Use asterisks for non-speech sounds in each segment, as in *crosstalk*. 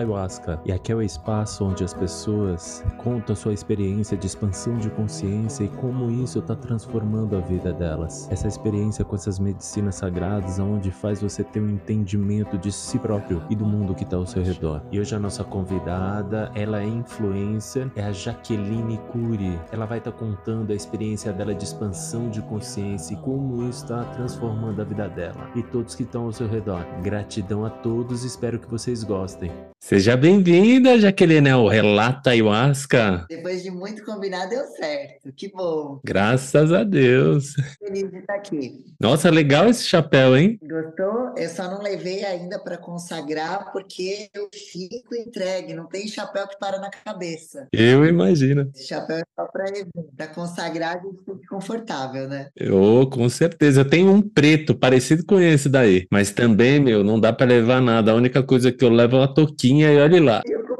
Ayahuasca. E aqui é o espaço onde as pessoas contam sua experiência de expansão de consciência e como isso está transformando a vida delas. Essa experiência com essas medicinas sagradas, onde faz você ter um entendimento de si próprio e do mundo que está ao seu redor. E hoje a nossa convidada, ela é influencer, é a Jaqueline Cury. Ela vai estar tá contando a experiência dela de expansão de consciência e como isso está transformando a vida dela. E todos que estão ao seu redor. Gratidão a todos, espero que vocês gostem. Seja bem-vinda, Jaqueline, ao Relata Ayahuasca. Depois de muito combinar, deu certo. Que bom. Graças a Deus. Feliz de estar aqui. Nossa, legal esse chapéu, hein? Gostou? Eu só não levei ainda para consagrar, porque eu fico entregue. Não tem chapéu que para na cabeça. Eu imagino. Esse chapéu é só para consagrar, a gente fica confortável, né? Eu, com certeza. Eu tenho um preto, parecido com esse daí. Mas também, meu, não dá para levar nada. A única coisa que eu levo é uma touquinha e olhe lá. Eu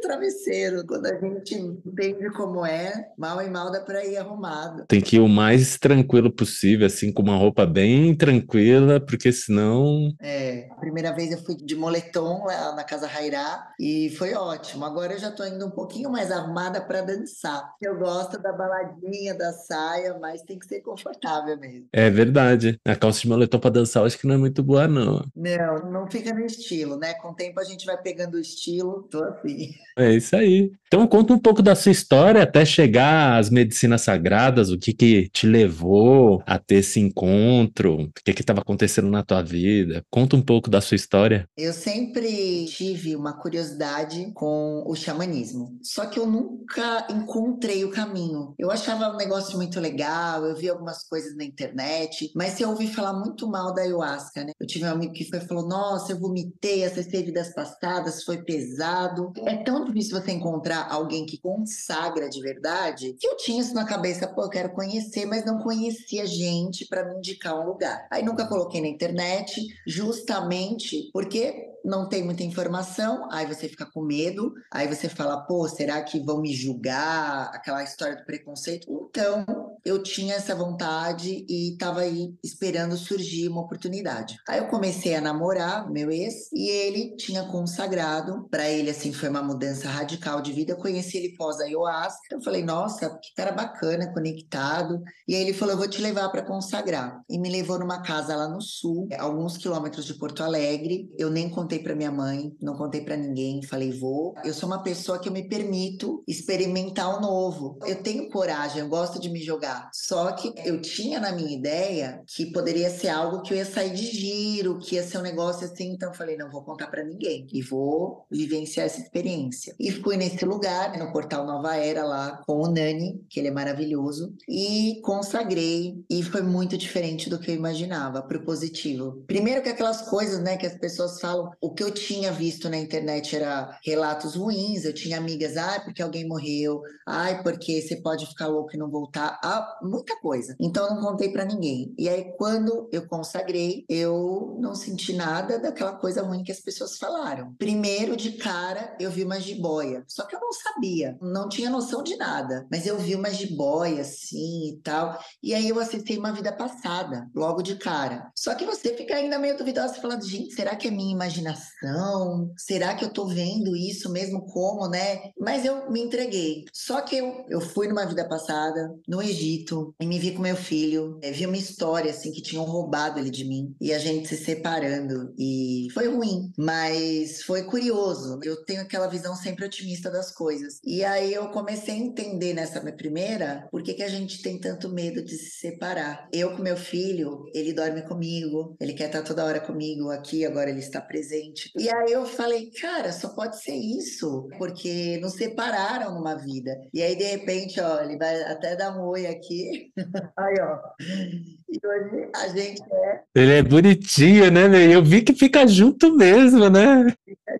travesseiro. Quando a gente entende como é, mal e mal dá para ir arrumado. Tem que ir o mais tranquilo possível, assim, com uma roupa bem tranquila, porque senão. É, a primeira vez eu fui de moletom lá na Casa Rairá e foi ótimo. Agora eu já tô indo um pouquinho mais arrumada para dançar. Eu gosto da baladinha, da saia, mas tem que ser confortável mesmo. É verdade. A calça de moletom para dançar eu acho que não é muito boa, não. Não, não fica no estilo, né? Com o tempo a gente vai pegando o estilo, tô assim. É isso aí. Então conta um pouco da sua história até chegar às medicinas sagradas, o que que te levou a ter esse encontro, o que que estava acontecendo na tua vida. Conta um pouco da sua história. Eu sempre tive uma curiosidade com o xamanismo, só que eu nunca encontrei o caminho. Eu achava um negócio muito legal, eu vi algumas coisas na internet, mas eu ouvi falar muito mal da ayahuasca, né? Eu tive um amigo que foi falou: "Nossa, eu vomitei, acessei vidas passadas, foi pesado". É tão difícil você encontrar alguém que consagra de verdade, que eu tinha isso na cabeça, pô, eu quero conhecer, mas não conhecia gente para me indicar um lugar. Aí nunca coloquei na internet, justamente porque não tem muita informação, aí você fica com medo, aí você fala, pô, será que vão me julgar? Aquela história do preconceito. Então, eu tinha essa vontade e estava aí esperando surgir uma oportunidade. Aí eu comecei a namorar meu ex e ele tinha consagrado, para ele assim foi uma mudança radical de vida. Eu conheci ele pós ayahuasca, eu falei, nossa, que cara bacana, conectado. E aí ele falou, eu vou te levar para consagrar. E me levou numa casa lá no sul, alguns quilômetros de Porto Alegre. Eu nem contei para minha mãe, não contei para ninguém, falei, vou. Eu sou uma pessoa que eu me permito experimentar o novo. Eu tenho coragem, eu gosto de me jogar só que eu tinha na minha ideia que poderia ser algo que eu ia sair de giro, que ia ser um negócio assim. Então eu falei, não vou contar para ninguém e vou vivenciar essa experiência. E fui nesse lugar, no portal Nova Era lá com o Nani, que ele é maravilhoso, e consagrei e foi muito diferente do que eu imaginava, pro positivo. Primeiro que aquelas coisas, né, que as pessoas falam, o que eu tinha visto na internet era relatos ruins, eu tinha amigas, ai, porque alguém morreu, ai, porque você pode ficar louco e não voltar. Ah, muita coisa. Então eu não contei para ninguém. E aí quando eu consagrei, eu não senti nada daquela coisa ruim que as pessoas falaram. Primeiro de cara, eu vi uma jiboia. Só que eu não sabia, não tinha noção de nada, mas eu vi uma jiboia assim e tal. E aí eu acessei uma vida passada, logo de cara. Só que você fica ainda meio duvidosa falando, gente, será que é minha imaginação? Será que eu tô vendo isso mesmo como, né? Mas eu me entreguei. Só que eu, eu fui numa vida passada no Egito Egito e me vi com meu filho. vi uma história assim que tinham roubado ele de mim e a gente se separando e foi ruim, mas foi curioso. Eu tenho aquela visão sempre otimista das coisas. E aí eu comecei a entender nessa minha primeira por que, que a gente tem tanto medo de se separar. Eu com meu filho, ele dorme comigo, ele quer estar toda hora comigo aqui, agora ele está presente. E aí eu falei, cara, só pode ser isso, porque nos separaram numa vida. E aí de repente, ó, ele vai até dar um oi aqui aqui. Aí, ó. E hoje a gente é. Ele é bonitinho, né, meu? Eu vi que fica junto mesmo, né? Fica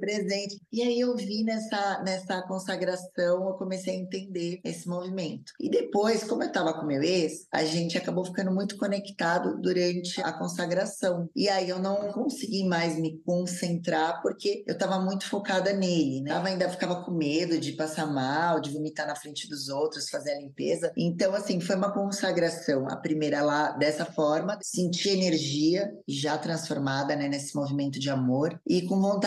Presente. E aí eu vi nessa, nessa consagração, eu comecei a entender esse movimento. E depois, como eu estava com meu ex, a gente acabou ficando muito conectado durante a consagração. E aí eu não consegui mais me concentrar porque eu estava muito focada nele, né? Ainda ficava com medo de passar mal, de vomitar na frente dos outros, fazer a limpeza. Então, assim, foi uma consagração. A primeira lá, dessa forma, senti energia já transformada né, nesse movimento de amor e com vontade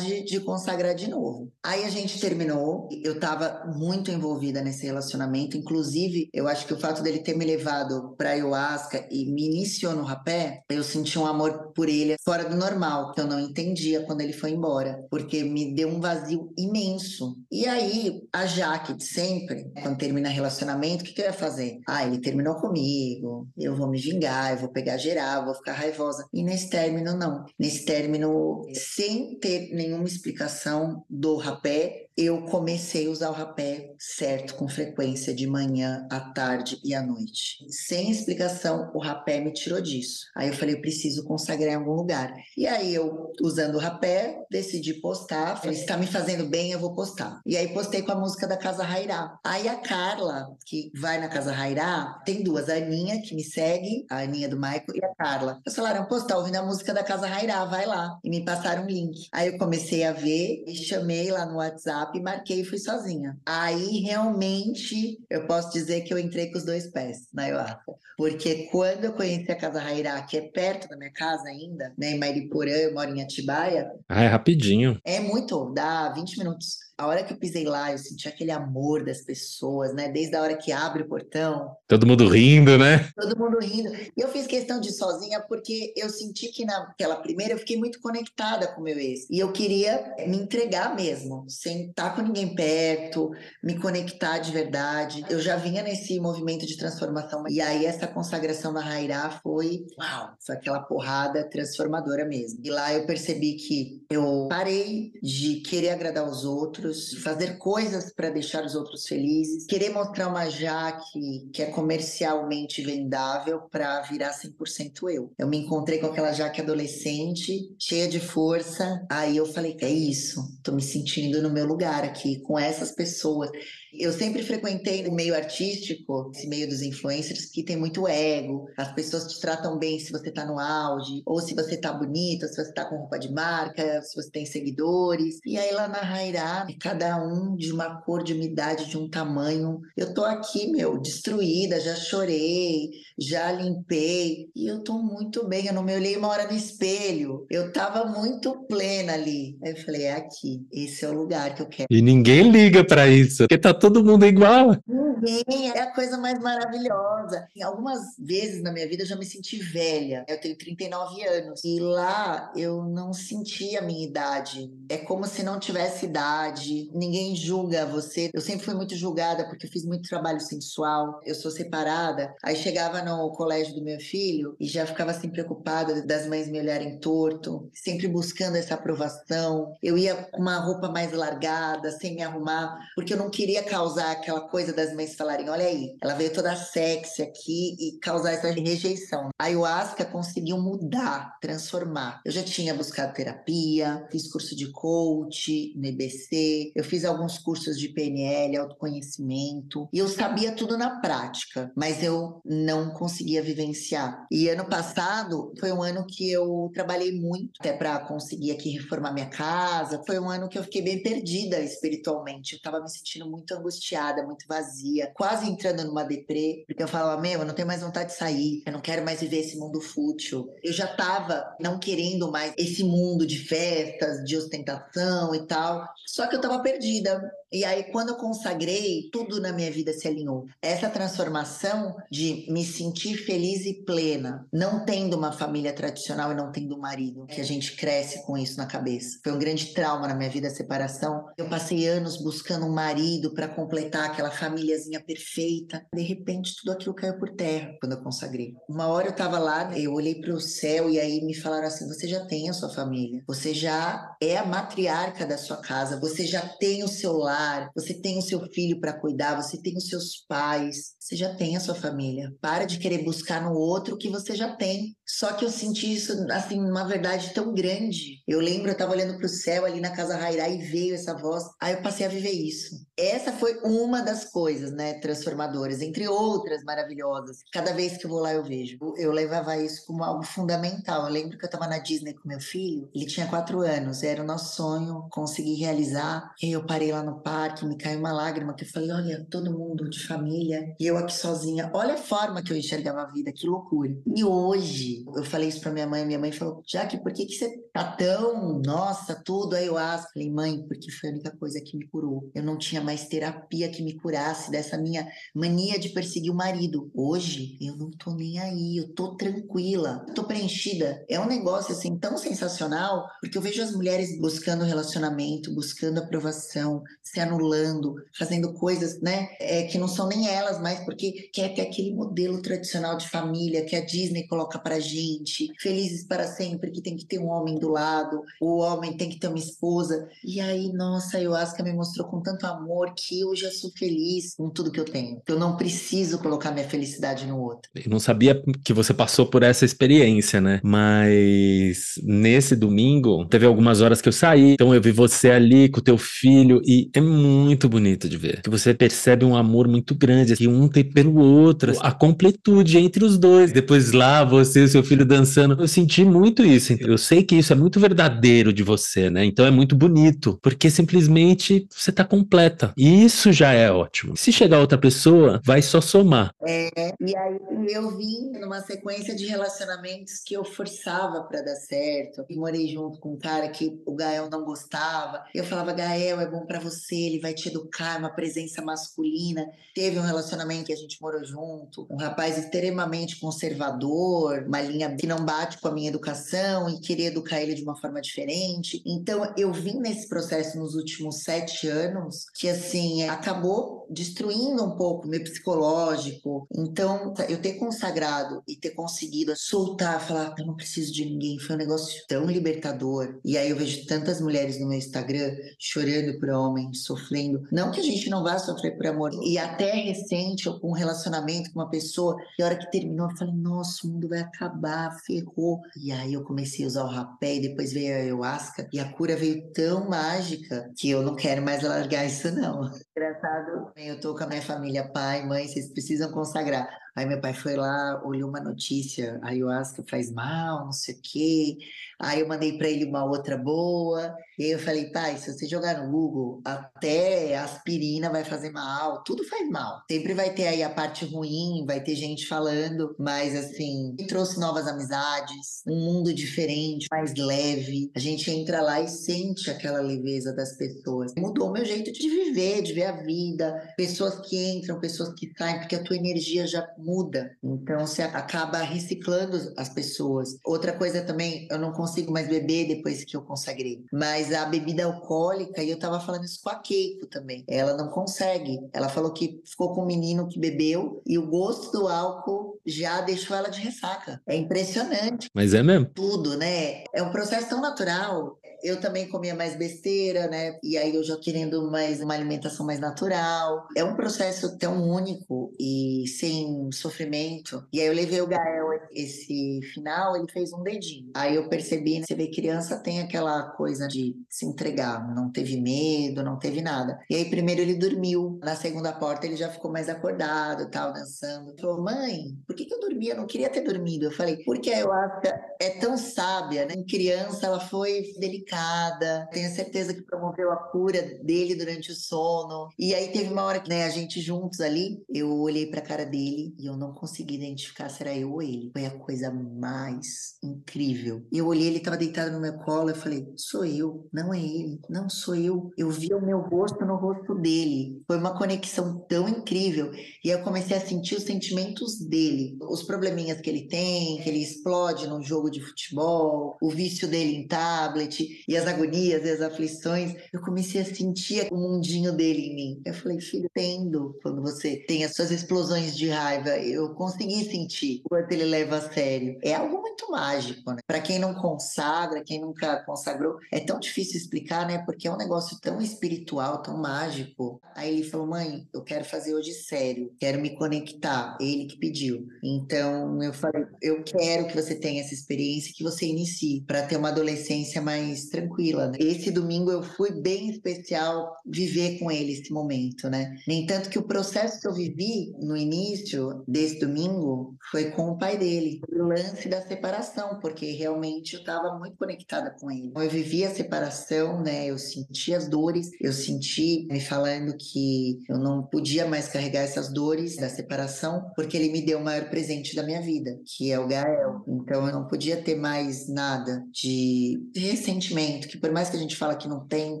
de consagrar de novo. Aí a gente terminou, eu estava muito envolvida nesse relacionamento, inclusive eu acho que o fato dele ter me levado para ayahuasca e me iniciou no rapé, eu senti um amor por ele fora do normal, que eu não entendia quando ele foi embora, porque me deu um vazio imenso. E aí, a Jaque de sempre, quando termina relacionamento, o que, que eu ia fazer? Ah, ele terminou comigo, eu vou me vingar, eu vou pegar geral, vou ficar raivosa. E nesse término, não. Nesse término, sem ter nenhuma explicação do rapé, eu comecei a usar o rapé certo, com frequência, de manhã, à tarde e à noite. Sem explicação, o rapé me tirou disso. Aí eu falei, eu preciso consagrar em algum lugar. E aí eu, usando o rapé, decidi postar. Falei, se tá me fazendo bem, eu vou postar. E aí postei com a música da Casa Rairá. Aí a Carla, que vai na Casa Rairá, tem duas, a Aninha, que me segue, a Aninha do Michael, e a Carla. Eles falaram, pô, tá ouvindo a música da Casa Rairá, vai lá. E me passaram um link. Aí eu comecei a ver e chamei lá no WhatsApp marquei e fui sozinha. Aí realmente eu posso dizer que eu entrei com os dois pés na ayahuasca. Porque quando eu conheci a Casa Rairá, que é perto da minha casa ainda, né, em Mariporã, eu moro em Atibaia. Ah, é rapidinho. É muito, dá 20 minutos. A hora que eu pisei lá, eu senti aquele amor das pessoas, né? Desde a hora que abre o portão. Todo mundo rindo, né? Todo mundo rindo. E eu fiz questão de ir sozinha porque eu senti que naquela primeira eu fiquei muito conectada com o meu ex. E eu queria me entregar mesmo, sem estar com ninguém perto, me conectar de verdade. Eu já vinha nesse movimento de transformação. E aí essa consagração na Rairá foi, uau, foi aquela porrada transformadora mesmo. E lá eu percebi que eu parei de querer agradar os outros outros, fazer coisas para deixar os outros felizes, querer mostrar uma Jaque que é comercialmente vendável para virar 100% eu. Eu me encontrei com aquela Jaque adolescente, cheia de força, aí eu falei, é isso, tô me sentindo no meu lugar aqui, com essas pessoas. Eu sempre frequentei o meio artístico, esse meio dos influencers, que tem muito ego. As pessoas te tratam bem se você tá no auge, ou se você tá bonita, se você tá com roupa de marca, se você tem seguidores. E aí lá na Rairá, cada um de uma cor, de uma idade, de um tamanho. Eu tô aqui, meu, destruída, já chorei, já limpei. E eu tô muito bem. Eu não me olhei uma hora no espelho. Eu tava muito plena ali. Aí eu falei, é aqui. Esse é o lugar que eu quero. E ninguém liga para isso, porque tá todo mundo igual. Ninguém, é a coisa mais maravilhosa. E algumas vezes na minha vida eu já me senti velha. Eu tenho 39 anos e lá eu não senti a minha idade. É como se não tivesse idade. Ninguém julga você. Eu sempre fui muito julgada porque eu fiz muito trabalho sensual. Eu sou separada. Aí chegava no colégio do meu filho e já ficava assim preocupada das mães me olharem torto, sempre buscando essa aprovação. Eu ia com uma roupa mais largada, sem me arrumar, porque eu não queria causar aquela coisa das mães falarem: olha aí, ela veio toda sexy aqui e causar essa rejeição. A ayahuasca conseguiu mudar, transformar. Eu já tinha buscado terapia, fiz curso de coach no IBC, eu fiz alguns cursos de PNL, autoconhecimento, e eu sabia tudo na prática, mas eu não conseguia vivenciar. E ano passado foi um ano que eu trabalhei muito até para conseguir aqui reformar minha casa. Foi um ano que eu fiquei bem perdida espiritualmente. Eu estava me sentindo muito angustiada, muito vazia, quase entrando numa deprê, porque eu falava, meu, eu não tenho mais vontade de sair, eu não quero mais viver esse mundo fútil. Eu já tava não querendo mais esse mundo de festas, de ostentação e tal, só que eu tava perdida. E aí, quando eu consagrei, tudo na minha vida se alinhou. Essa transformação de me sentir feliz e plena, não tendo uma família tradicional e não tendo um marido, que a gente cresce com isso na cabeça. Foi um grande trauma na minha vida a separação. Eu passei anos buscando um marido para completar aquela famíliazinha perfeita. De repente, tudo aquilo caiu por terra quando eu consagrei. Uma hora eu tava lá, eu olhei para o céu e aí me falaram assim: você já tem a sua família, você já é a matriarca da sua casa, você já tem o seu lar, você tem o seu filho para cuidar, você tem os seus pais, você já tem a sua família. Para de querer buscar no outro o que você já tem. Só que eu senti isso, assim, uma verdade tão grande. Eu lembro, eu tava olhando pro céu ali na casa Rairá e veio essa voz. Aí eu passei a viver isso. Essa foi uma das coisas, né, transformadoras, entre outras maravilhosas. Cada vez que eu vou lá eu vejo. Eu levava isso como algo fundamental. Eu lembro que eu tava na Disney com meu filho, ele tinha quatro anos, era o nosso sonho, consegui realizar. Eu parei lá no parque, me caiu uma lágrima, que eu falei, olha, todo mundo de família, e eu aqui sozinha. Olha a forma que eu enxergava a vida, que loucura. E hoje, eu falei isso pra minha mãe, minha mãe falou, Jaque, por que, que você tá tão, nossa, tudo aí eu acho. Falei, mãe, porque foi a única coisa que me curou. Eu não tinha mais terapia que me curasse dessa minha mania de perseguir o marido. Hoje, eu não tô nem aí, eu tô tranquila, tô preenchida. É um negócio assim tão sensacional, porque eu vejo as mulheres buscando relacionamento, buscando aprovação, se anulando, fazendo coisas, né, é, que não são nem elas mais, porque quer ter aquele modelo tradicional de família que a Disney coloca pra gente, felizes para sempre, que tem que ter um homem do lado, o homem tem que ter uma esposa. E aí, nossa, a ayahuasca me mostrou com tanto amor que eu já sou feliz com tudo que eu tenho. Eu não preciso colocar minha felicidade no outro. Eu não sabia que você passou por essa experiência, né? Mas nesse domingo, teve algumas horas que eu saí, então eu vi você ali com o teu filho e é muito bonito de ver. Que você percebe um amor muito grande, que um tem pelo outro, a completude entre os dois. Depois lá, você e seu filho dançando. Eu senti muito isso. Eu sei que isso é muito verdadeiro de você, né? Então é muito bonito, porque simplesmente você tá completa. E isso já é ótimo. Se chegar outra pessoa, vai só somar. É, e aí eu vim numa sequência de relacionamentos que eu forçava para dar certo. E morei junto com um cara que o Gael não gostava. Eu falava, Gael, é bom para você, ele vai te educar, é uma presença masculina. Teve um relacionamento que a gente morou junto, um rapaz extremamente conservador, uma linha que não bate com a minha educação e queria educar ele de uma forma diferente. Então eu vim nesse processo nos últimos sete anos que assim acabou destruindo um pouco meu psicológico. Então eu ter consagrado e ter conseguido soltar, falar eu não preciso de ninguém, foi um negócio tão libertador. E aí eu vejo tantas mulheres no meu Instagram chorando por homens, sofrendo. Não que a gente não vá sofrer por amor. E até recente, eu com um relacionamento com uma pessoa, e a hora que terminou, eu falei, nossa, o mundo vai acabar, ferrou. E aí eu comecei a usar o rapé, e depois veio a ayahuasca, e a cura veio tão mágica que eu não quero mais largar isso, não. Engraçado, eu tô com a minha família, pai, mãe, vocês precisam consagrar. Aí meu pai foi lá, olhou uma notícia, ayahuasca faz mal, não sei o quê. Aí eu mandei para ele uma outra boa. E aí eu falei, pai, se você jogar no Google, até aspirina vai fazer mal, tudo faz mal. Sempre vai ter aí a parte ruim, vai ter gente falando, mas assim, trouxe novas amizades, um mundo diferente, mais leve. A gente entra lá e sente aquela leveza das pessoas. Mudou meu jeito de viver, de ver a vida. Pessoas que entram, pessoas que saem, porque a tua energia já muda. Então você acaba reciclando as pessoas. Outra coisa também, eu não consigo mais beber depois que eu consagrei. Mas a bebida alcoólica, e eu tava falando isso com a Keiko também, ela não consegue. Ela falou que ficou com um menino que bebeu e o gosto do álcool já deixou ela de ressaca. É impressionante. Mas é mesmo? Tudo, né? É um processo tão natural eu também comia mais besteira, né? E aí eu já querendo mais uma alimentação mais natural. É um processo tão único e sem sofrimento. E aí eu levei o Gael esse final, ele fez um dedinho. Aí eu percebi, né? você vê criança tem aquela coisa de se entregar, não teve medo, não teve nada. E aí primeiro ele dormiu, na segunda porta ele já ficou mais acordado, tal, dançando. Falou: "Mãe, por que, que eu dormi? Eu não queria ter dormido". Eu falei: "Porque acho que é tão sábia, né? Em criança ela foi delicada tenho certeza que promoveu a cura dele durante o sono. E aí teve uma hora que né, a gente juntos ali, eu olhei para a cara dele e eu não consegui identificar se era eu ou ele. Foi a coisa mais incrível. Eu olhei, ele estava deitado no meu colo, eu falei: "Sou eu, não é ele, não sou eu". Eu vi o meu rosto no rosto dele. Foi uma conexão tão incrível. E eu comecei a sentir os sentimentos dele, os probleminhas que ele tem, que ele explode num jogo de futebol, o vício dele em tablet, e as agonias e as aflições, eu comecei a sentir o mundinho dele em mim. Eu falei, filho, tendo quando você tem as suas explosões de raiva eu consegui sentir o quanto ele leva a sério. É algo muito mágico, né? Para quem não consagra, quem nunca consagrou, é tão difícil explicar, né? Porque é um negócio tão espiritual, tão mágico. Aí ele falou: "Mãe, eu quero fazer hoje sério, quero me conectar". Ele que pediu. Então eu falei: "Eu quero que você tenha essa experiência, que você inicie para ter uma adolescência mais tranquila". Né? Esse domingo eu fui bem especial viver com ele esse momento, né? Nem tanto que o processo que eu vivi no início desse domingo foi com o pai dele, o lance da separação, porque realmente eu estava muito conectada com ele. Eu vivi a separação, né? Eu senti as dores, eu senti me falando que eu não podia mais carregar essas dores da separação, porque ele me deu o maior presente da minha vida, que é o Gael. Então eu não podia ter mais nada de ressentimento, que por mais que a gente fala que não tem,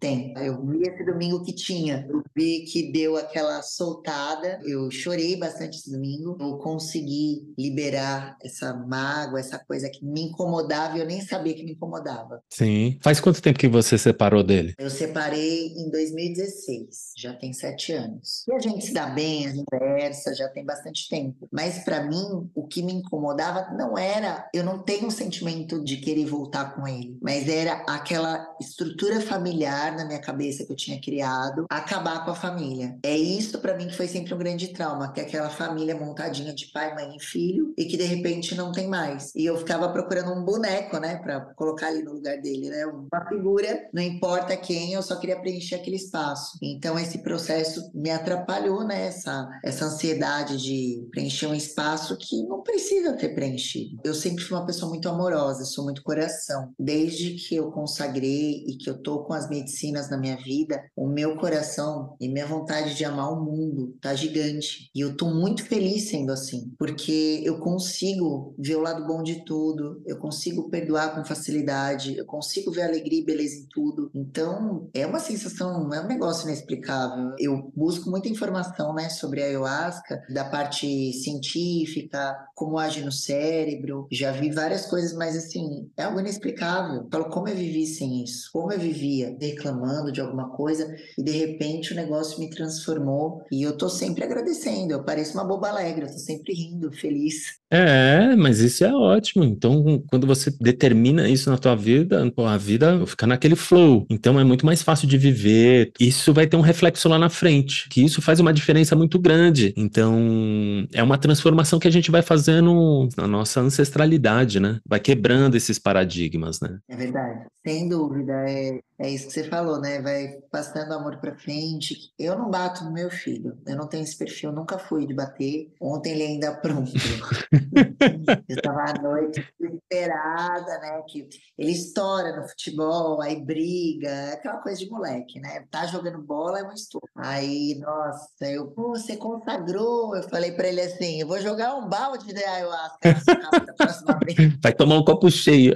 tem. Eu vi esse domingo que tinha, eu vi que deu aquela soltada, eu chorei bastante esse domingo, eu consegui liberar essa mágoa, essa coisa que me incomodava e eu nem sabia que me incomodava. Sim. Faz quanto tempo que você separou dele? Eu separei em 2016, já tem sete anos. E a gente se dá bem, a gente conversa, já tem bastante tempo. Mas para mim, o que me incomodava não era, eu não tenho um sentimento de querer voltar com ele, mas era aquela estrutura familiar na minha cabeça que eu tinha criado, acabar com a família. É isso para mim que foi sempre um grande trauma, que aquela família montadinha de pai, mãe e filho e que de repente não tem mais. E eu ficava procurando um boneco, né, para colocar ali no lugar dele, né, uma figura, não importa quem, eu só queria preencher aquele espaço. Então esse processo me atrapalhou, né, essa, essa ansiedade de preencher um espaço que não precisa ter preenchido. Eu sempre fui uma pessoa muito amorosa, sou muito coração. Desde que eu consagrei e que eu tô com as medicinas na minha vida, o meu coração e minha vontade de amar o mundo tá gigante. E eu tô muito feliz sendo assim, porque eu consigo ver o lado bom de tudo, eu consigo perdoar com facilidade, eu consigo ver alegria e beleza em tudo. Então, é uma sensação, é um negócio inexplicável. Eu busco muita informação, né, sobre a ayahuasca, da parte científica, como age no cérebro. Já vi várias coisas, mas assim, é algo inexplicável. Falo como eu vivi sem isso, como eu vivia reclamando de alguma coisa e de repente o negócio me transformou e eu tô sempre agradecendo. Eu pareço uma boba alegre, eu tô sempre rindo, feliz. É, mas isso é ótimo. Então, quando você determina isso na tua vida, pô, a vida fica naquele flow. Então é muito mais fácil de viver. Isso vai ter um reflexo lá na frente, que isso faz uma diferença muito grande. Então, é uma transformação que a gente vai fazendo na nossa ancestralidade, né? Vai quebrando esses paradigmas, né? É verdade. Sem dúvida, é, é isso que você falou, né? Vai passando amor para frente. Eu não bato no meu filho, eu não tenho esse perfil, nunca fui de bater. Ontem ele ainda pronto. *laughs* eu estava à noite desesperada, né? Que ele estoura no futebol, aí briga, é aquela coisa de moleque, né? Tá jogando bola é um estouro. Aí, nossa, eu, pô, você consagrou. Eu falei para ele assim: eu vou jogar um balde de ayahuasca na sua casa da próxima vez. *laughs* Vai tomar um copo cheio.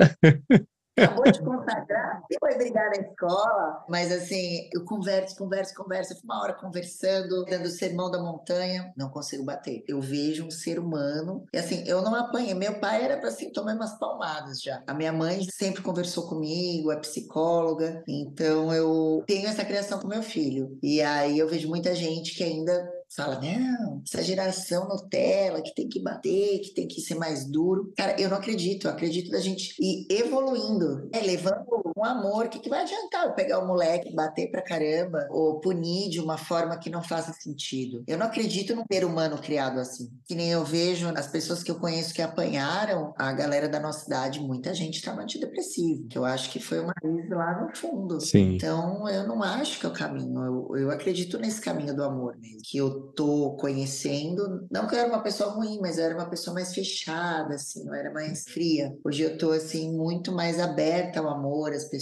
Acabou de consagrar, e foi brigar na escola, mas assim, eu converso, converso, converso, fico uma hora conversando, dando sermão da montanha, não consigo bater. Eu vejo um ser humano, e assim, eu não apanhei. Meu pai era para assim, tomar umas palmadas já. A minha mãe sempre conversou comigo, é psicóloga, então eu tenho essa criação com meu filho. E aí eu vejo muita gente que ainda fala, não, essa geração Nutella que tem que bater, que tem que ser mais duro. Cara, eu não acredito, eu acredito da gente ir evoluindo, né? levando amor. O que, que vai adiantar eu pegar o moleque, bater pra caramba, ou punir de uma forma que não faça sentido? Eu não acredito num ser humano criado assim. Que nem eu vejo as pessoas que eu conheço que apanharam, a galera da nossa idade, muita gente tá no antidepressivo, que eu acho que foi uma raiz lá no fundo. Sim. Então, eu não acho que é o caminho. Eu, eu acredito nesse caminho do amor mesmo, que eu tô conhecendo. Não que eu era uma pessoa ruim, mas eu era uma pessoa mais fechada, assim, eu era mais fria. Hoje eu tô, assim, muito mais aberta ao amor, às pessoas.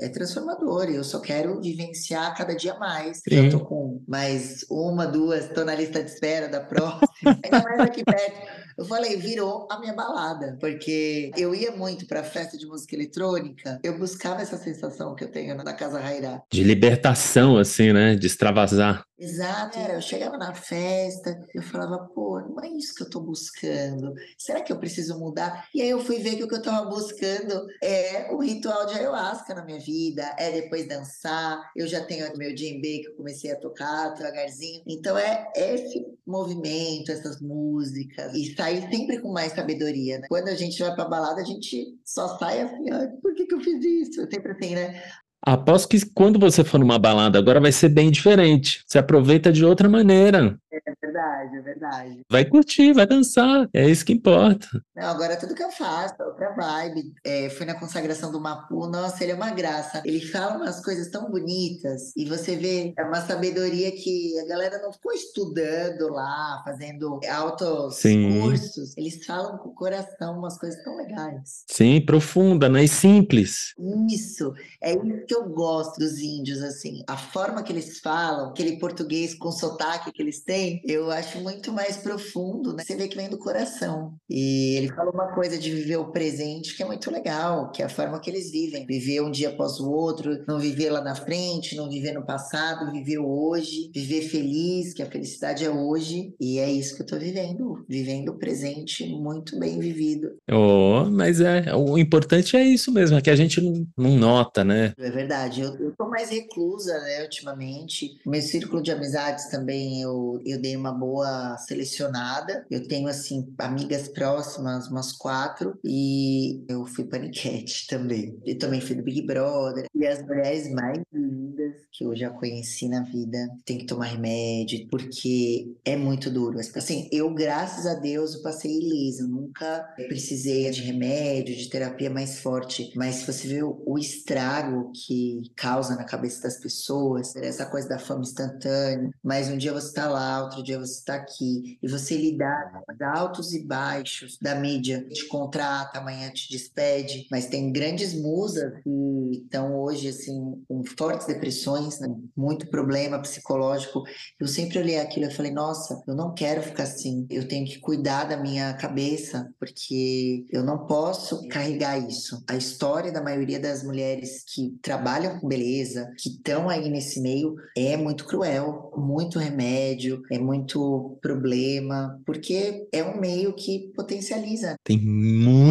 É transformador e eu só quero vivenciar cada dia mais. Sim. Eu tô com mais uma, duas, tô na lista de espera da próxima. *laughs* Ainda mais aqui perto. Eu falei, virou a minha balada, porque eu ia muito pra festa de música eletrônica, eu buscava essa sensação que eu tenho na Casa Rairá. De libertação, assim, né? De extravasar. Exato, era. Eu chegava na festa, eu falava, pô, não é isso que eu tô buscando. Será que eu preciso mudar? E aí eu fui ver que o que eu tava buscando é o ritual de ayahuasca na minha vida, é depois dançar. Eu já tenho meu djembe que eu comecei a tocar devagarzinho. Então é esse movimento, essas músicas, e sair sempre com mais sabedoria, né? Quando a gente vai pra balada, a gente só sai assim, ah, por que que eu fiz isso? Sempre assim, né? Aposto que quando você for numa balada agora vai ser bem diferente. Você aproveita de outra maneira. É verdade, é verdade. Vai curtir, vai dançar. É isso que importa. Não, agora tudo que eu faço, outra vibe. É, fui na consagração do Mapu, nossa, ele é uma graça. Ele fala umas coisas tão bonitas e você vê, é uma sabedoria que a galera não ficou estudando lá, fazendo altos Sim. cursos. Eles falam com o coração umas coisas tão legais. Sim, profunda, né? E simples. Isso, é isso que eu gosto dos índios, assim. A forma que eles falam, aquele português com sotaque que eles têm, eu acho muito mais profundo, né? Você vê que vem do coração. E ele fala uma coisa de viver o presente que é muito legal, que é a forma que eles vivem. Viver um dia após o outro, não viver lá na frente, não viver no passado, viver hoje, viver feliz, que a felicidade é hoje. E é isso que eu tô vivendo, vivendo o presente muito bem vivido. Oh, mas é, o importante é isso mesmo, é que a gente não, não nota, né? É verdade, eu, eu tô mais reclusa, né, ultimamente. Meu círculo de amizades também eu, eu dei uma boa selecionada. Eu tenho, assim, amigas próximas, umas quatro, e eu fui paniquete também. Eu também fui do Big Brother. E as mulheres mais lindas que eu já conheci na vida tem que tomar remédio, porque é muito duro. Assim, eu, graças a Deus, eu passei ilesa. Eu nunca precisei de remédio, de terapia mais forte. Mas se você vê o, estrago que causa na cabeça das pessoas, essa coisa da fama instantânea, mas um dia você tá lá, outro dia você tá aqui, e você lidar com os altos e baixos da mídia, te contrata, amanhã te despede, mas tem grandes musas que estão hoje, assim, com fortes depressões, né? muito problema psicológico. Eu sempre olhei aquilo e falei, nossa, eu não quero ficar assim, eu tenho que cuidar da minha cabeça, porque eu não posso carregar isso. A história da maioria das mulheres que trabalham com beleza, que estão aí nesse meio, é muito cruel, muito remédio, é muito problema, porque é um meio que potencializa. Tem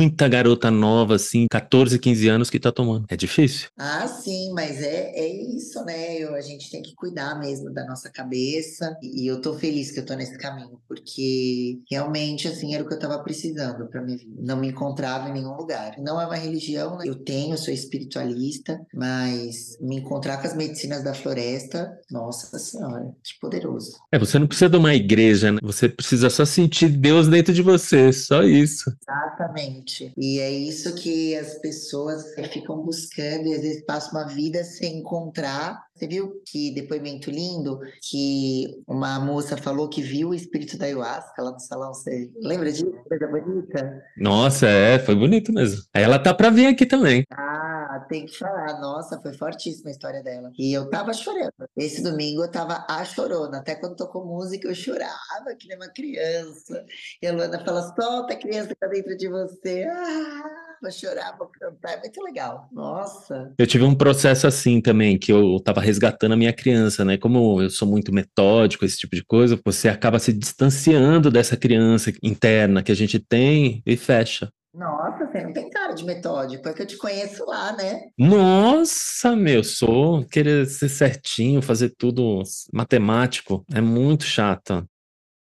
muita garota nova, assim, 14, 15 anos que tá tomando. É difícil. Ah, sim, mas é, é isso, né? Eu, a gente tem que cuidar mesmo da nossa cabeça, e eu tô feliz que eu tô nesse caminho, porque realmente, assim, era o que eu tava precisando pra minha vida. Não me encontrava em nenhum lugar. Não é uma religião, né? eu tenho, sou espiritualista, mas me encontrar com as medicinas da floresta, nossa senhora, que poderoso. É, você não precisa de uma igreja, né? Você precisa só sentir Deus dentro de você, só isso. Exatamente. E é isso que as pessoas ficam buscando e às vezes passam uma vida sem encontrar. Você viu que depoimento lindo que uma moça falou que viu o espírito da ayahuasca lá no salão? Você lembra disso? Coisa bonita. Nossa, é, foi bonito mesmo. Ela tá pra vir aqui também. Ah, tem que falar. Nossa, foi fortíssima a história dela. E eu tava chorando. Esse domingo eu tava a chorona. Até quando tocou música, eu chorava, que nem uma criança. E a Luana fala: solta a criança que tá dentro de você. Ah! Vou chorar, vou cantar, é muito legal. Nossa. Eu tive um processo assim também, que eu tava resgatando a minha criança, né? Como eu sou muito metódico, esse tipo de coisa, você acaba se distanciando dessa criança interna que a gente tem e fecha. Nossa, você não tem cara de metódico, é que eu te conheço lá, né? Nossa, meu, sou querer ser certinho, fazer tudo matemático, é muito chato.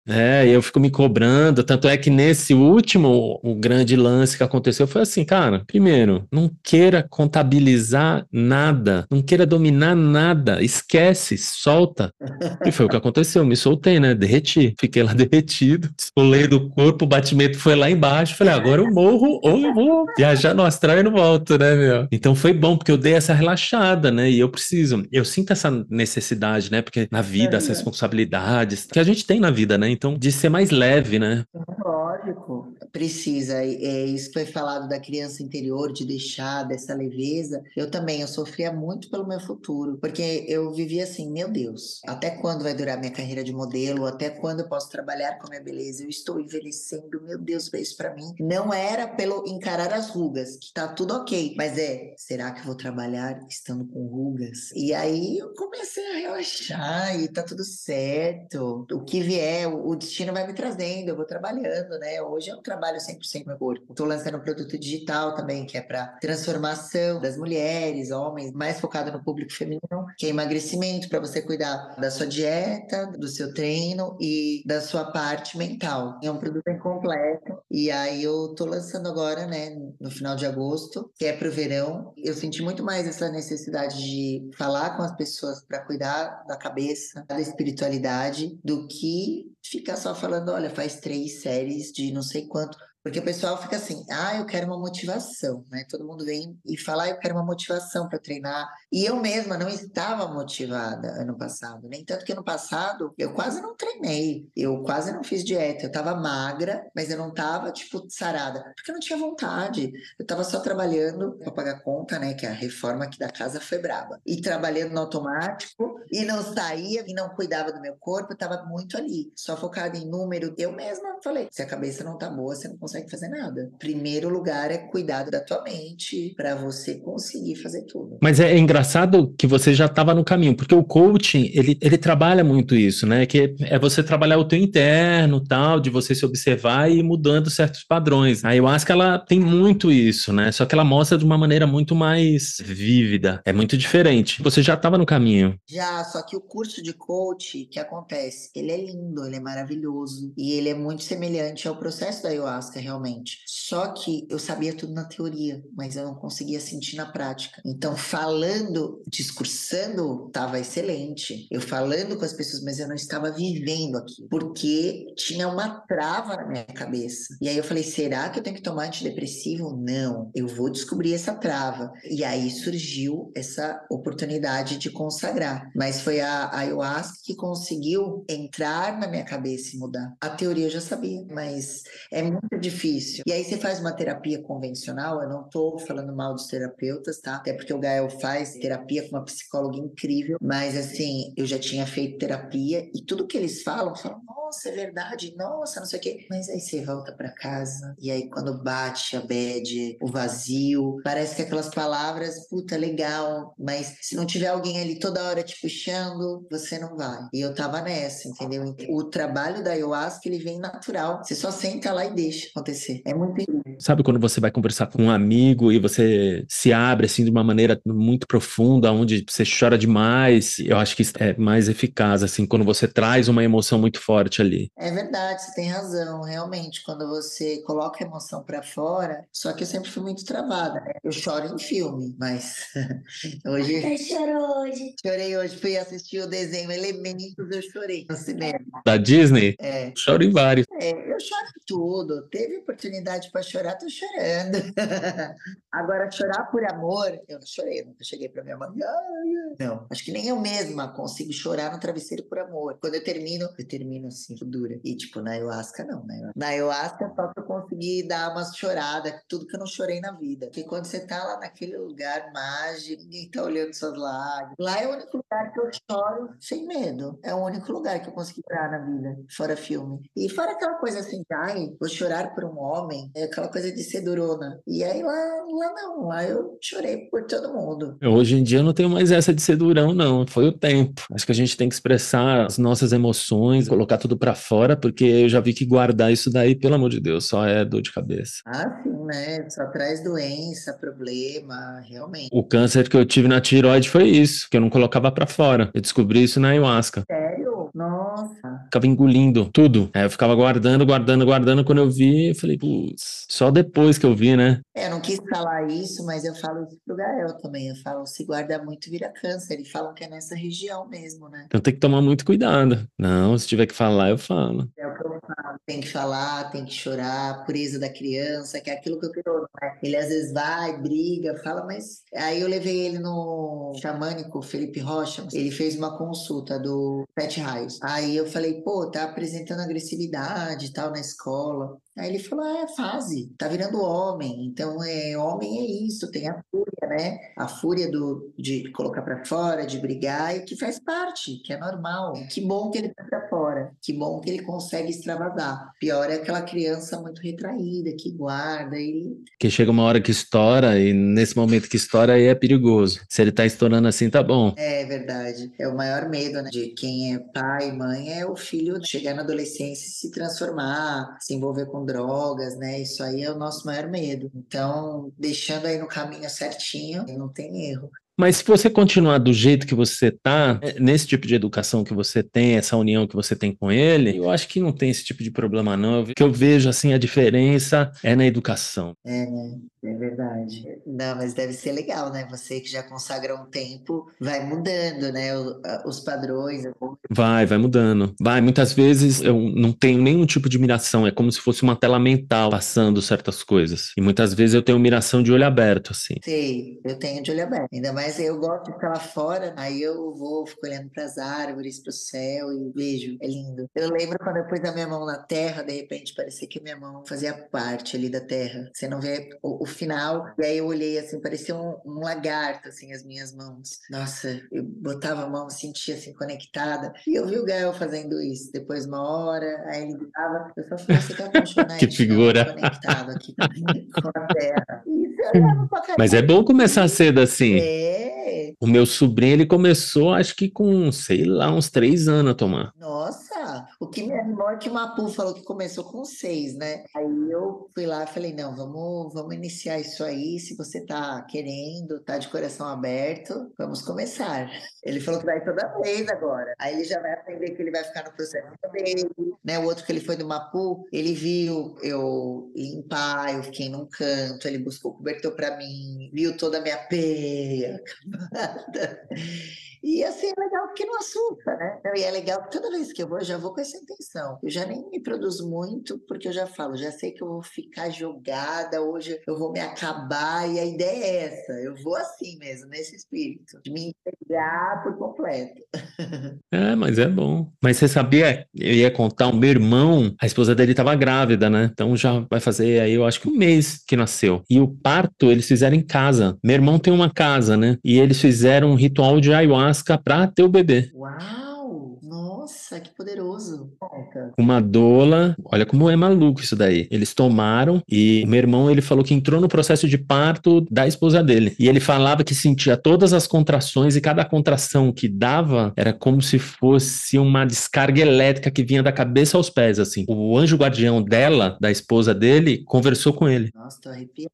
É, eu fico me cobrando, tanto é que nesse último, o grande lance que aconteceu foi assim, cara, primeiro, não queira contabilizar nada, não queira dominar nada, esquece, solta. E foi o que aconteceu, me soltei, né, derreti, fiquei lá *laughs* derretido, pulei do corpo, o batimento foi lá embaixo, falei, agora eu morro ou eu vou viajar no astral e não volto, né, meu? Então foi bom, porque eu dei essa relaxada, né, e eu preciso, eu sinto essa necessidade, né, porque na vida, as responsabilidades que a gente tem na vida, né, então, de ser mais leve, né? Lógico, precisa. É, isso foi falado da criança interior, de deixar dessa leveza. Eu também, eu sofria muito pelo meu futuro, porque eu vivia assim, meu Deus, até quando vai durar minha carreira de modelo? Até quando eu posso trabalhar com a minha beleza? Eu estou envelhecendo, meu Deus, vê isso pra mim. Não era pelo encarar as rugas, que tá tudo ok, mas é, será que eu vou trabalhar estando com rugas? E aí eu comecei a relaxar e tá tudo certo. O que vier, o destino vai me trazendo, eu vou trabalhando, né? Hoje é um trabalho trabalho 100% no meu corpo. Estou lançando um produto digital também, que é para transformação das mulheres, homens, mais focado no público feminino, que é emagrecimento, para você cuidar da sua dieta, do seu treino e da sua parte mental. É um produto bem completo. E aí eu estou lançando agora, né, no final de agosto, que é para o verão. Eu senti muito mais essa necessidade de falar com as pessoas para cuidar da cabeça, da espiritualidade, do que ficar só falando, olha, faz três séries de não sei quanto. Porque o pessoal fica assim, ah, eu quero uma motivação, né? Todo mundo vem e fala, ah, eu quero uma motivação para treinar. E eu mesma não estava motivada ano passado, nem tanto que ano passado eu quase não treinei, eu quase não fiz dieta, eu estava magra, mas eu não estava tipo sarada, porque eu não tinha vontade. Eu estava só trabalhando para pagar conta, né? Que a reforma aqui da casa foi braba. E trabalhando no automático e não saía e não cuidava do meu corpo, eu estava muito ali, só focada em número. Eu mesma falei, se a cabeça não tá boa, você não consegue consegue fazer nada. Primeiro lugar é cuidado da tua mente para você conseguir fazer tudo. Mas é, engraçado que você já estava no caminho, porque o coaching, ele, ele trabalha muito isso, né? Que é você trabalhar o teu interno, tal, de você se observar e ir mudando certos padrões. A ayahuasca, ela tem muito isso, né? Só que ela mostra de uma maneira muito mais vívida. É muito diferente. Você já estava no caminho. Já, só que o curso de coach, que acontece? Ele é lindo, ele é maravilhoso e ele é muito semelhante ao processo da ayahuasca, realmente. Só que eu sabia tudo na teoria, mas eu não conseguia sentir na prática. Então, falando, discursando, estava excelente. Eu falando com as pessoas, mas eu não estava vivendo aqui, porque tinha uma trava na minha cabeça. E aí eu falei: será que eu tenho que tomar antidepressivo? Não, eu vou descobrir essa trava. E aí surgiu essa oportunidade de consagrar. Mas foi a ayahuasca que conseguiu entrar na minha cabeça e mudar. A teoria eu já sabia, mas é muito difícil. E aí você faz uma terapia convencional, eu não estou falando mal dos terapeutas, tá? Até porque o Gael faz terapia com uma psicóloga incrível, mas assim, eu já tinha feito terapia e tudo que eles falam, falam, nossa, é verdade, nossa, não sei o quê. Mas aí você volta para casa e aí quando bate a bad, o vazio, parece que aquelas palavras, puta, legal, mas se não tiver alguém ali toda hora te puxando, você não vai. E eu tava nessa, entendeu? O trabalho da ayahuasca, ele vem natural. Você só senta lá e deixa acontecer. É muito incrível. Sabe quando você vai conversar com um amigo e você se abre assim de uma maneira muito profunda, onde você chora demais? Eu acho que isso é mais eficaz assim quando você traz uma emoção muito forte ali. É verdade, você tem razão, realmente, quando você coloca a emoção para fora, só que eu sempre fui muito travada, né? Eu choro em filme, mas *laughs* hoje Eu choro hoje. chorei hoje, fui assistir o desenho Elementos, eu chorei no cinema. Da Disney? É, Choro em vários. é, eu choro em tudo. Teve oportunidade para chorar, tô chorando. *laughs* Agora, chorar por amor, eu não chorei, eu nunca cheguei para minha mãe. Não, acho que nem eu mesma consigo chorar no travesseiro por amor. Quando eu termino, eu termino assim, dura. E tipo, na ayahuasca não, né? Na ayahuasca só que eu consegui dar umas choradas, tudo que eu não chorei na vida. Porque quando você tá lá naquele lugar mágico, ninguém tá olhando suas lágrimas. Lá é o único lugar que eu choro sem medo. É o único lugar que eu consegui chorar na vida, fora filme. E fora aquela coisa assim, ai, vou chorar por um homem, é aquela coisa de ser durona. E aí lá, lá não, lá eu chorei por todo mundo. Hoje em dia eu não tenho mais essa de ser durão, não. Foi o tempo. Acho que a gente tem que expressar as nossas emoções, colocar tudo pra fora, porque eu já vi que guardar isso daí, pelo amor de Deus, só é dor de cabeça. Ah, sim, né? Só traz doença, problema, realmente. O câncer que eu tive na tireoide foi isso, que eu não colocava pra fora. Eu descobri isso na ayahuasca. Sério? Nossa. Ficava engolindo tudo. Aí eu ficava guardando, guardando, guardando. Quando eu vi, eu falei, putz, só depois que eu vi, né? É, eu não quis falar isso, mas eu falo isso pro Gael também. Eu falo, se guarda muito, vira câncer. Eles falam que é nessa região mesmo, né? Então tem que tomar muito cuidado. Não, se tiver que falar, eu falo. É o que eu falo. Tem que falar, tem que chorar, pureza da criança, que é aquilo que eu quero, né? Ele às vezes vai, briga, fala, mas. Aí eu levei ele no xamânico, Felipe Rocha, ele fez uma consulta do Sete Aí eu falei, pô, tá apresentando agressividade e tal na escola. Aí ele falou, ah, é fase, tá virando homem, então é homem é isso, tem a fúria, né? A fúria do, de colocar pra fora, de brigar, e que faz parte, que é normal. Que bom que ele tá pra fora, que bom que ele consegue extravasar. Pior é aquela criança muito retraída, que guarda, e Porque chega uma hora que estoura, e nesse momento que estoura aí é perigoso. Se ele tá estourando assim, tá bom. é verdade. É o maior medo, né, de quem é pai mãe, é o filho chegar na adolescência e se transformar, se envolver com drogas, né? Isso aí é o nosso maior medo. Então, deixando aí no caminho certinho, não tem erro. Mas se você continuar do jeito que você tá, é, nesse tipo de educação que você tem, essa união que você tem com ele, eu acho que não tem esse tipo de problema, não. O que eu vejo, assim, a diferença é na educação. É, né? É verdade. Não, mas deve ser legal, né? Você que já consagra um tempo, vai mudando, né? Os padrões. Vai, vai mudando. Vai, muitas vezes eu não tenho nenhum tipo de miração, é como se fosse uma tela mental passando certas coisas. E muitas vezes eu tenho miração de olho aberto, assim. Sei, eu tenho de olho aberto. Ainda mais eu gosto de ficar lá fora, aí eu vou, fico olhando para as árvores, para o céu e vejo. É lindo. Eu lembro quando eu pus a minha mão na terra, de repente parecia que minha mão fazia parte ali da terra. Você não vê o, o final. E aí eu olhei assim, parecia um, um, lagarto, assim, as minhas mãos. Nossa, eu botava a mão, sentia assim, conectada. E eu vi o Gael fazendo isso. Depois, uma hora, aí ele dava, eu só falei, você tá apaixonado? *laughs* que figura. Conectado aqui com a terra. Pra *laughs* Mas é bom começar cedo assim. É. O meu sobrinho, ele começou, acho que com, sei lá, uns três anos a tomar. Nossa, o que é que o Mapu falou que começou com seis, né? Aí eu fui lá e falei, não, vamos, vamos iniciar isso aí, se você está querendo, está de coração aberto, vamos começar. Ele falou que vai toda vez agora. Aí ele já vai aprender que ele vai ficar no processo dele, né? O outro que ele foi do Mapu, ele viu eu limpar, eu fiquei num canto, ele buscou cobertor para mim, viu toda a minha peia. E assim é legal porque não assusta, né? E é legal toda vez que eu vou, eu já vou com essa intenção. Eu já nem me produzo muito, porque eu já falo, já sei que eu vou ficar jogada, hoje eu vou me acabar, e a ideia é essa. Eu vou assim mesmo, nesse espírito, de me entregar por completo. *laughs* É, mas é bom. Mas você sabia, eu ia contar, o meu irmão, a esposa dele estava grávida, né? Então já vai fazer aí, eu acho que um mês que nasceu. E o parto eles fizeram em casa. Meu irmão tem uma casa, né? E eles fizeram um ritual de ayahuasca ayahuasca para ter o bebê. Uau! Nossa, que poderoso. Uma doula, olha como é maluco isso daí. Eles tomaram e meu irmão ele falou que entrou no processo de parto da esposa dele. E ele falava que sentia todas as contrações e cada contração que dava era como se fosse uma descarga elétrica que vinha da cabeça aos pés, assim. O anjo guardião dela, da esposa dele, conversou com ele. Nossa, tô arrepiado.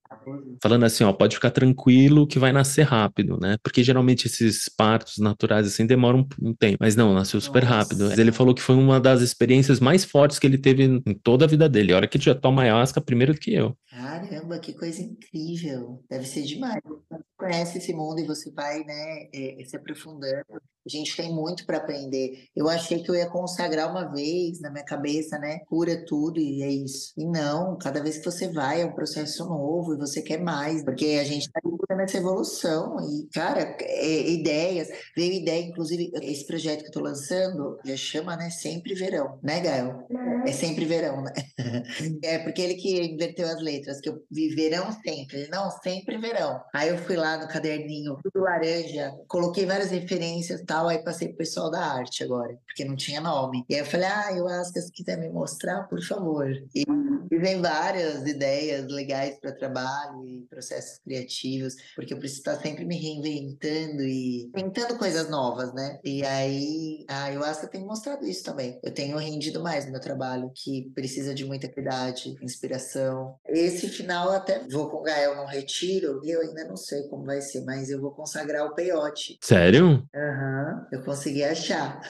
Falando assim, ó, pode ficar tranquilo que vai nascer rápido, né? Porque geralmente esses partos naturais assim demoram um tempo. Mas não, nasceu super Nossa. rápido. Ele falou que foi uma das experiências mais fortes que ele teve em toda a vida dele. A hora que ele já toma ayahuasca primeiro que eu. Caramba, que coisa incrível. Deve ser demais. Você conhece esse mundo e você vai, né, é, se aprofundando. A gente tem muito para aprender. Eu achei que eu ia consagrar uma vez na minha cabeça, né? Cura tudo e é isso. E não, cada vez que você vai é um processo novo e você quer mais, porque a gente está nessa evolução. E, cara, é, ideias, veio ideia, inclusive, esse projeto que eu estou lançando já chama, né? Sempre verão, né, Gael? É, é sempre verão, né? *laughs* é porque ele que inverteu as letras, que eu vi verão sempre. Não, sempre verão. Aí eu fui lá no caderninho, tudo laranja, coloquei várias referências tal, aí passei pro pessoal da arte agora, porque não tinha nome. E aí eu falei, ah, eu acho que se quiser me mostrar, por favor. E, e vem várias ideias legais para trabalho e processos criativos, porque eu preciso estar sempre me reinventando e tentando coisas novas, né? E aí a ayahuasca tem mostrado isso também. Eu tenho rendido mais no meu trabalho, que precisa de muita cuidado, inspiração. Esse final até vou com o Gael num retiro, e eu ainda não sei como vai ser, mas eu vou consagrar o peiote. Sério? Aham. Uhum eu consegui achar.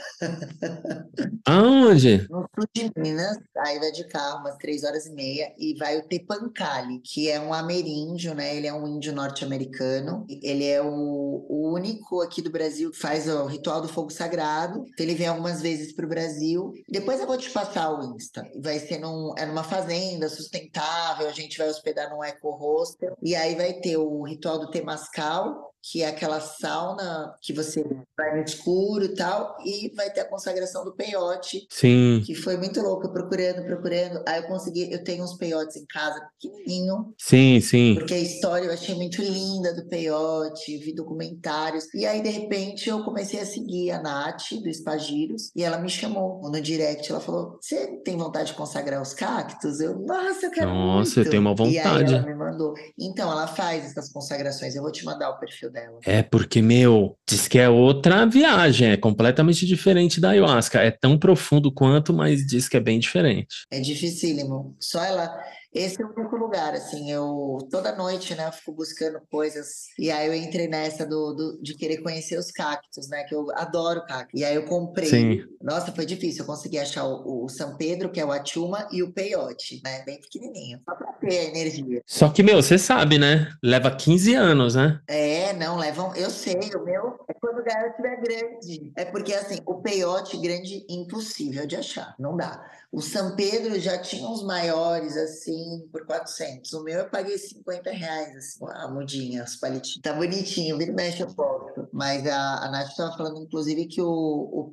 Aonde? No sul de Minas, aí vai de carro umas três horas e meia e vai o Tepancali, que é um ameríndio, né? Ele é um índio norte-americano. Ele é o, o, único aqui do Brasil que faz o ritual do fogo sagrado. Então, ele vem algumas vezes para o Brasil. Depois eu vou te passar o Insta. Vai ser num, é numa fazenda sustentável, a gente vai hospedar num eco-hostel. E aí vai ter o ritual do Temascal, que é aquela sauna que você vai no escuro e tal, e vai ter a consagração do peiote. Sim. Que foi muito louco, procurando, procurando. Aí eu consegui, eu tenho uns peiotes em casa pequenininho. Sim, sim. Porque a história eu achei muito linda do peiote, vi documentários. E aí, de repente, eu comecei a seguir a Nath, do Espagiros, e ela me chamou no direct. Ela falou: Você tem vontade de consagrar os cactos? Eu, nossa, eu quero Nossa, muito. eu tenho uma vontade. E aí ela me mandou. Então, ela faz essas consagrações. Eu vou te mandar o perfil dela. É porque, meu, diz que é outra viagem, é completamente diferente da ayahuasca. É tão profundo quanto, mas diz que é bem diferente. É dificílimo. Só ela. Esse é o único lugar, assim, eu toda noite, né, eu fico buscando coisas, e aí eu entrei nessa do, do de querer conhecer os cactos, né, que eu adoro cactos. E aí eu comprei, Sim. nossa, foi difícil, eu consegui achar o, o São Pedro, que é o Achuma, e o peiote, né, bem pequenininho, só pra ter a energia. Só que, meu, você sabe, né? Leva 15 anos, né? É, não, levam, eu sei, o meu é quando o garoto estiver grande. É porque, assim, o peiote grande, impossível de achar, não dá. O São Pedro já tinha uns maiores, assim, por 400. O meu eu paguei 50 reais, assim, a mudinha, os palitinhos. Tá bonitinho, vira mexe eu posto. Mas a, a Nath estava falando, inclusive, que o, o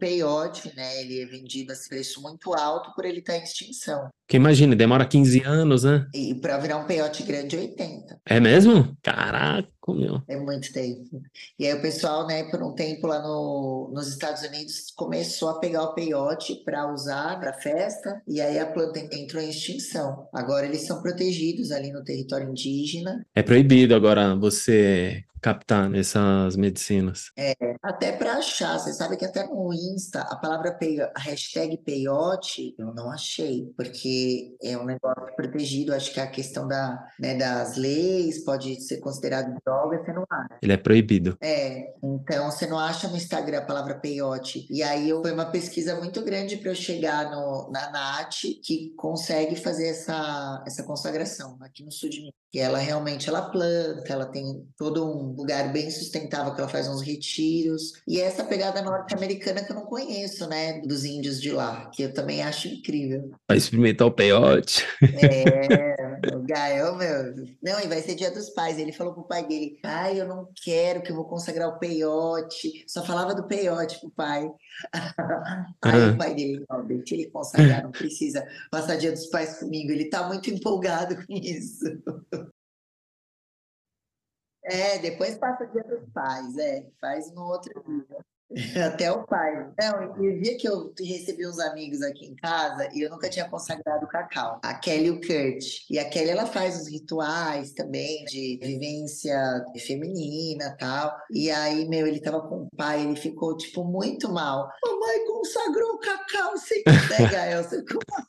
né, ele é vendido a preço muito alto por ele estar tá em extinção. Porque imagina, demora 15 anos, né? E para virar um peiote grande, 80. É mesmo? Caraca, meu. É muito tempo. E aí o pessoal, né, por um tempo lá no, nos Estados Unidos, começou a pegar o peiote para usar para festa, e aí a planta entrou em extinção. Agora eles são protegidos ali no território indígena. É proibido agora você captar nessas medicinas. É, até para achar. Você sabe que até no Insta, a palavra peio, a hashtag peiote, eu não achei, porque é um negócio protegido. Acho que a questão da, né, das leis pode ser considerado droga, você não acha. Ele é proibido. É, então você não acha no Instagram a palavra peiote. E aí foi uma pesquisa muito grande para eu chegar no, na Nath, que consegue fazer essa, essa consagração aqui no sul de Minas. E ela realmente ela planta, ela tem todo um lugar bem sustentável que ela faz uns retiros. E essa pegada norte-americana que eu não conheço, né? Dos índios de lá, que eu também acho incrível. Vai experimentar o peiote. É, o Gael, meu. Não, e vai ser dia dos pais. Ele falou pro pai dele: pai, eu não quero que eu vou consagrar o peiote. Só falava do peiote pro pai. *laughs* Aí uhum. o pai dele, não, deixa ele consagrar, não precisa passar dia dos pais comigo. Ele tá muito empolgado com isso. É, depois passa o dia dos pais, é, faz no outro dia. *laughs* Até o pai. Não, o dia que eu recebi uns amigos aqui em casa e eu nunca tinha consagrado cacau. A Kelly e o Kurt. E a Kelly, ela faz os rituais também de vivência feminina tal. E aí, meu, ele tava com o pai, ele ficou, tipo, muito mal. Mamãe consagrou o cacau sem né, *laughs* Gael?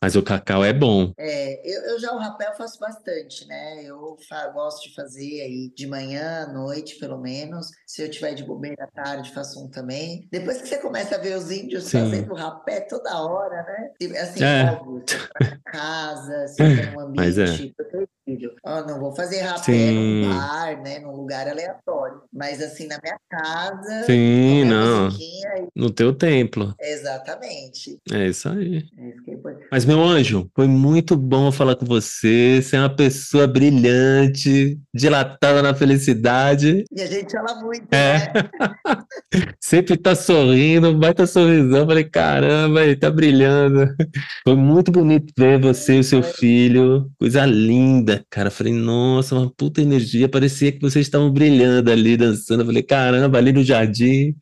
Mas o cacau é bom. É, eu, eu já o rapel faço bastante, né? Eu gosto de fazer aí de manhã, à noite, pelo menos. Se eu tiver de bobeira à tarde, faço um também. Depois que você começa a ver os índios Sim. fazendo rapé toda hora, né? Assim, é. óbvio, casa, se *laughs* tem um ambiente é. Protegido. Oh, não vou fazer rapé num bar, né? Num lugar aleatório. Mas assim, na minha casa, Sim, não. E... No teu templo. Exatamente. É isso aí. É isso que é Mas, meu anjo, foi muito bom falar com você. Você é uma pessoa brilhante, dilatada na felicidade. E a gente fala muito, é. né? *laughs* Sempre tá sorrindo, vai tá sorrisão. Falei, caramba, ele tá brilhando. Foi muito bonito ver você e o seu filho. Coisa linda, cara. Falei, nossa, uma puta energia. Parecia que vocês estavam brilhando ali, dançando. Falei, caramba, ali no jardim.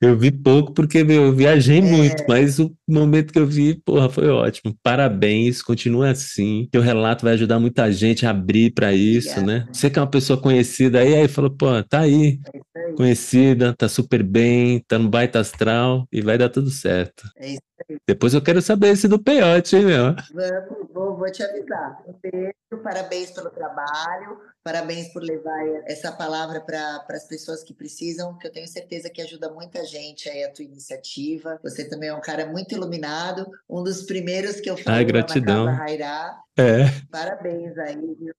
Eu vi pouco porque meu, eu viajei é. muito, mas o momento que eu vi, porra, foi ótimo. Parabéns, continua assim. Teu relato vai ajudar muita gente a abrir para isso, Obrigada. né? Você que é uma pessoa conhecida aí, aí falou, pô, tá aí, é conhecida, tá super bem, tá no baita astral e vai dar tudo certo. É isso depois eu quero saber esse do peiote, hein, meu? Vamos, vou, vou te avisar. Um beijo, parabéns pelo trabalho, parabéns por levar essa palavra para as pessoas que precisam, que eu tenho certeza que ajuda muita gente aí a tua iniciativa. Você também é um cara muito iluminado, um dos primeiros que eu falo Ai, gratidão. na Rairá. É. Parabéns aí, viu?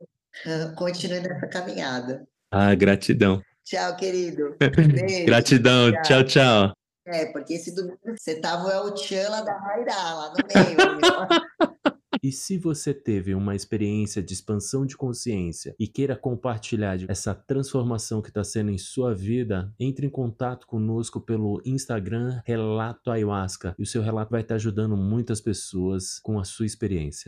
Continue nessa caminhada. Ah, gratidão. Tchau, querido. *laughs* Beijo. gratidão. tchau. tchau. tchau. É, porque esse domingo você tava é o Tchan lá da Rairá, lá no meio. *laughs* E se você teve uma experiência de expansão de consciência e queira compartilhar essa transformação que está sendo em sua vida, entre em contato conosco pelo Instagram Relato Ayahuasca e o seu relato vai estar ajudando muitas pessoas com a sua experiência.